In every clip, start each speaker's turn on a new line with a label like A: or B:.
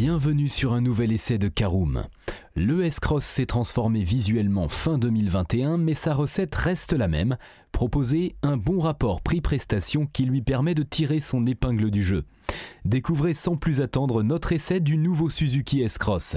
A: bienvenue sur un nouvel essai de Caroom. Le S-Cross s'est transformé visuellement fin 2021, mais sa recette reste la même, proposer un bon rapport prix-prestation qui lui permet de tirer son épingle du jeu. Découvrez sans plus attendre notre essai du nouveau Suzuki S-Cross.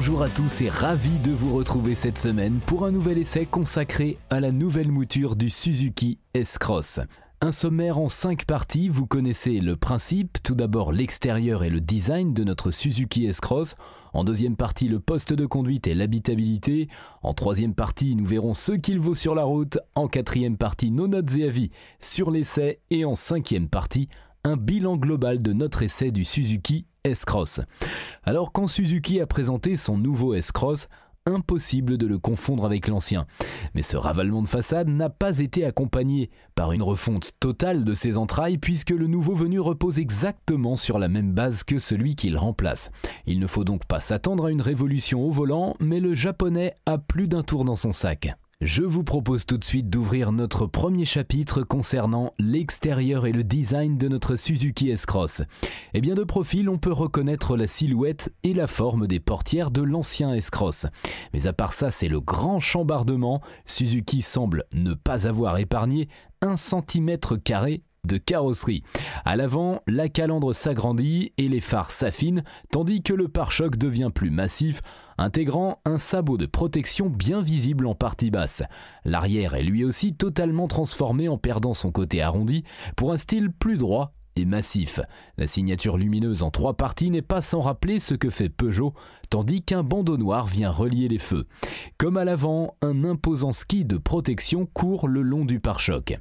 A: Bonjour à tous et ravi de vous retrouver cette semaine pour un nouvel essai consacré à la nouvelle mouture du Suzuki S-Cross. Un sommaire en 5 parties, vous connaissez le principe, tout d'abord l'extérieur et le design de notre Suzuki S-Cross, en deuxième partie le poste de conduite et l'habitabilité, en troisième partie nous verrons ce qu'il vaut sur la route, en quatrième partie nos notes et avis sur l'essai. Et en cinquième partie un bilan global de notre essai du Suzuki S-Cross. Alors quand Suzuki a présenté son nouveau S-Cross, impossible de le confondre avec l'ancien. Mais ce ravalement de façade n'a pas été accompagné par une refonte totale de ses entrailles puisque le nouveau venu repose exactement sur la même base que celui qu'il remplace. Il ne faut donc pas s'attendre à une révolution au volant, mais le japonais a plus d'un tour dans son sac. Je vous propose tout de suite d'ouvrir notre premier chapitre concernant l'extérieur et le design de notre Suzuki S-Cross. Et bien de profil, on peut reconnaître la silhouette et la forme des portières de l'ancien S-Cross. Mais à part ça, c'est le grand chambardement. Suzuki semble ne pas avoir épargné un centimètre carré de carrosserie. À l'avant, la calandre s'agrandit et les phares s'affinent, tandis que le pare-choc devient plus massif, intégrant un sabot de protection bien visible en partie basse. L'arrière est lui aussi totalement transformé en perdant son côté arrondi pour un style plus droit et massif. La signature lumineuse en trois parties n'est pas sans rappeler ce que fait Peugeot, tandis qu'un bandeau noir vient relier les feux. Comme à l'avant, un imposant ski de protection court le long du pare-choc.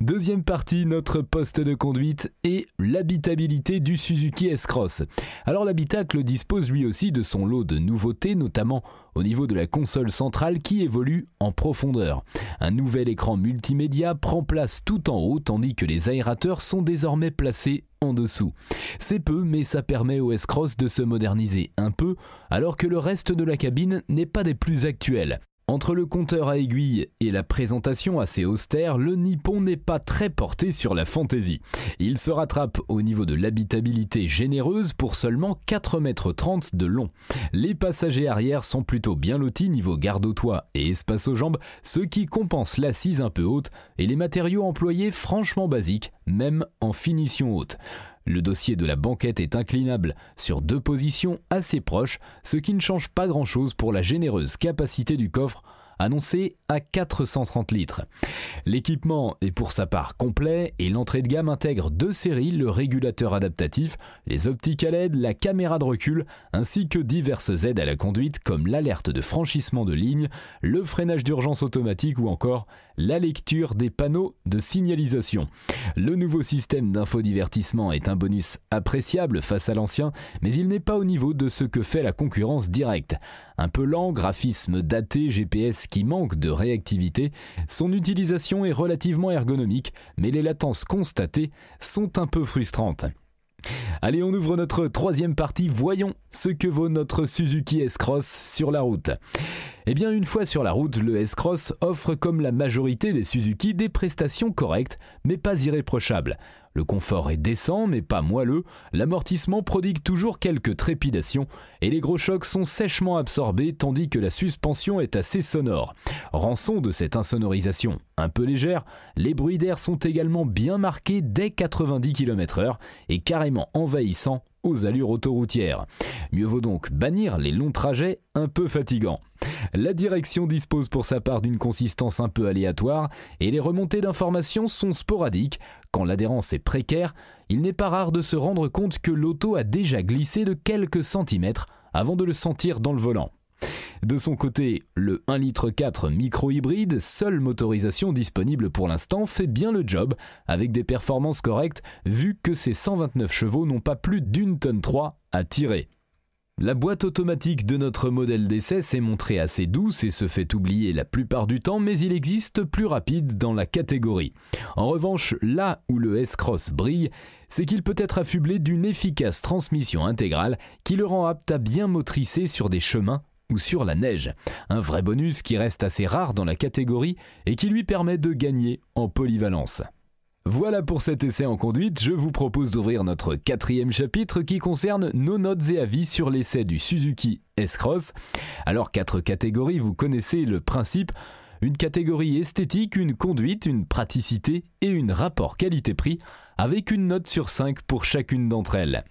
A: Deuxième partie, notre poste de conduite et l'habitabilité du Suzuki S-Cross. Alors l'habitacle dispose lui aussi de son lot de nouveautés, notamment au niveau de la console centrale qui évolue en profondeur. Un nouvel écran multimédia prend place tout en haut tandis que les aérateurs sont désormais placés en dessous. C'est peu mais ça permet au S-Cross de se moderniser un peu alors que le reste de la cabine n'est pas des plus actuels. Entre le compteur à aiguille et la présentation assez austère, le Nippon n'est pas très porté sur la fantaisie. Il se rattrape au niveau de l'habitabilité généreuse pour seulement 4,30 m de long. Les passagers arrière sont plutôt bien lotis niveau garde au toit et espace aux jambes, ce qui compense l'assise un peu haute et les matériaux employés franchement basiques, même en finition haute. Le dossier de la banquette est inclinable sur deux positions assez proches, ce qui ne change pas grand-chose pour la généreuse capacité du coffre annoncé à 430 litres. L'équipement est pour sa part complet et l'entrée de gamme intègre deux séries, le régulateur adaptatif, les optiques à LED, la caméra de recul, ainsi que diverses aides à la conduite comme l'alerte de franchissement de ligne, le freinage d'urgence automatique ou encore la lecture des panneaux de signalisation. Le nouveau système d'infodivertissement est un bonus appréciable face à l'ancien, mais il n'est pas au niveau de ce que fait la concurrence directe. Un peu lent, graphisme daté, GPS qui manque de réactivité, son utilisation est relativement ergonomique, mais les latences constatées sont un peu frustrantes. Allez, on ouvre notre troisième partie. Voyons ce que vaut notre Suzuki S-Cross sur la route. Eh bien, une fois sur la route, le S-Cross offre comme la majorité des Suzuki des prestations correctes, mais pas irréprochables. Le confort est décent mais pas moelleux, l'amortissement prodigue toujours quelques trépidations et les gros chocs sont sèchement absorbés tandis que la suspension est assez sonore. Rançon de cette insonorisation un peu légère, les bruits d'air sont également bien marqués dès 90 km/h et carrément envahissants aux allures autoroutières. Mieux vaut donc bannir les longs trajets un peu fatigants. La direction dispose pour sa part d'une consistance un peu aléatoire et les remontées d'informations sont sporadiques. Quand l'adhérence est précaire, il n'est pas rare de se rendre compte que l'auto a déjà glissé de quelques centimètres avant de le sentir dans le volant. De son côté, le 1,4 litre micro-hybride, seule motorisation disponible pour l'instant, fait bien le job, avec des performances correctes, vu que ses 129 chevaux n'ont pas plus d'une tonne 3 à tirer. La boîte automatique de notre modèle d'essai s'est montrée assez douce et se fait oublier la plupart du temps, mais il existe plus rapide dans la catégorie. En revanche, là où le S-Cross brille, c'est qu'il peut être affublé d'une efficace transmission intégrale qui le rend apte à bien motricer sur des chemins ou sur la neige. Un vrai bonus qui reste assez rare dans la catégorie et qui lui permet de gagner en polyvalence. Voilà pour cet essai en conduite, je vous propose d'ouvrir notre quatrième chapitre qui concerne nos notes et avis sur l'essai du Suzuki S-Cross. Alors quatre catégories, vous connaissez le principe. Une catégorie esthétique, une conduite, une praticité et une rapport qualité-prix avec une note sur 5 pour chacune d'entre elles.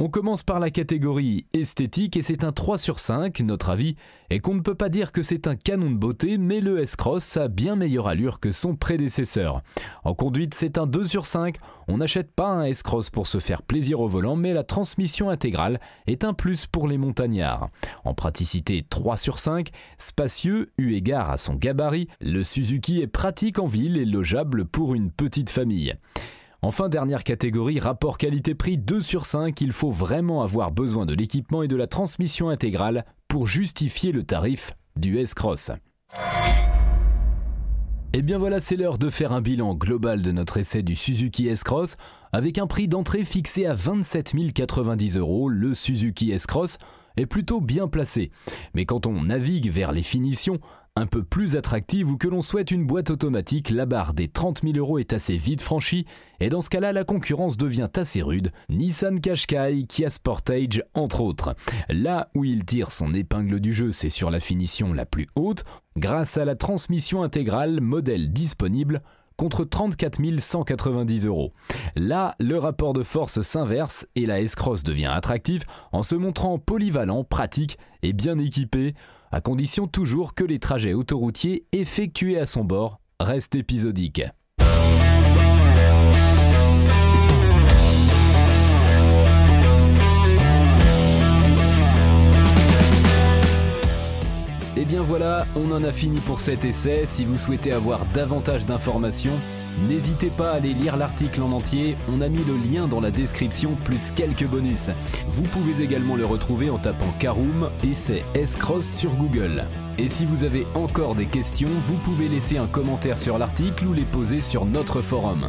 A: On commence par la catégorie esthétique et c'est un 3 sur 5, notre avis est qu'on ne peut pas dire que c'est un canon de beauté, mais le S-Cross a bien meilleure allure que son prédécesseur. En conduite, c'est un 2 sur 5, on n'achète pas un S-Cross pour se faire plaisir au volant, mais la transmission intégrale est un plus pour les montagnards. En praticité 3 sur 5, spacieux eu égard à son gabarit, le Suzuki est pratique en ville et logeable pour une petite famille. Enfin, dernière catégorie, rapport qualité-prix 2 sur 5, il faut vraiment avoir besoin de l'équipement et de la transmission intégrale pour justifier le tarif du S-Cross. Et eh bien voilà, c'est l'heure de faire un bilan global de notre essai du Suzuki S-Cross. Avec un prix d'entrée fixé à 27 090 euros, le Suzuki S-Cross est plutôt bien placé. Mais quand on navigue vers les finitions, un peu plus attractive ou que l'on souhaite une boîte automatique, la barre des 30 000 euros est assez vite franchie et dans ce cas-là, la concurrence devient assez rude. Nissan Qashqai, Kia Sportage, entre autres. Là où il tire son épingle du jeu, c'est sur la finition la plus haute, grâce à la transmission intégrale modèle disponible contre 34 190 euros. Là, le rapport de force s'inverse et la S-Cross devient attractive en se montrant polyvalent, pratique et bien équipé à condition toujours que les trajets autoroutiers effectués à son bord restent épisodiques. Et eh bien voilà, on en a fini pour cet essai. Si vous souhaitez avoir davantage d'informations, N'hésitez pas à aller lire l'article en entier, on a mis le lien dans la description plus quelques bonus. Vous pouvez également le retrouver en tapant Caroom et c'est S-Cross sur Google. Et si vous avez encore des questions, vous pouvez laisser un commentaire sur l'article ou les poser sur notre forum.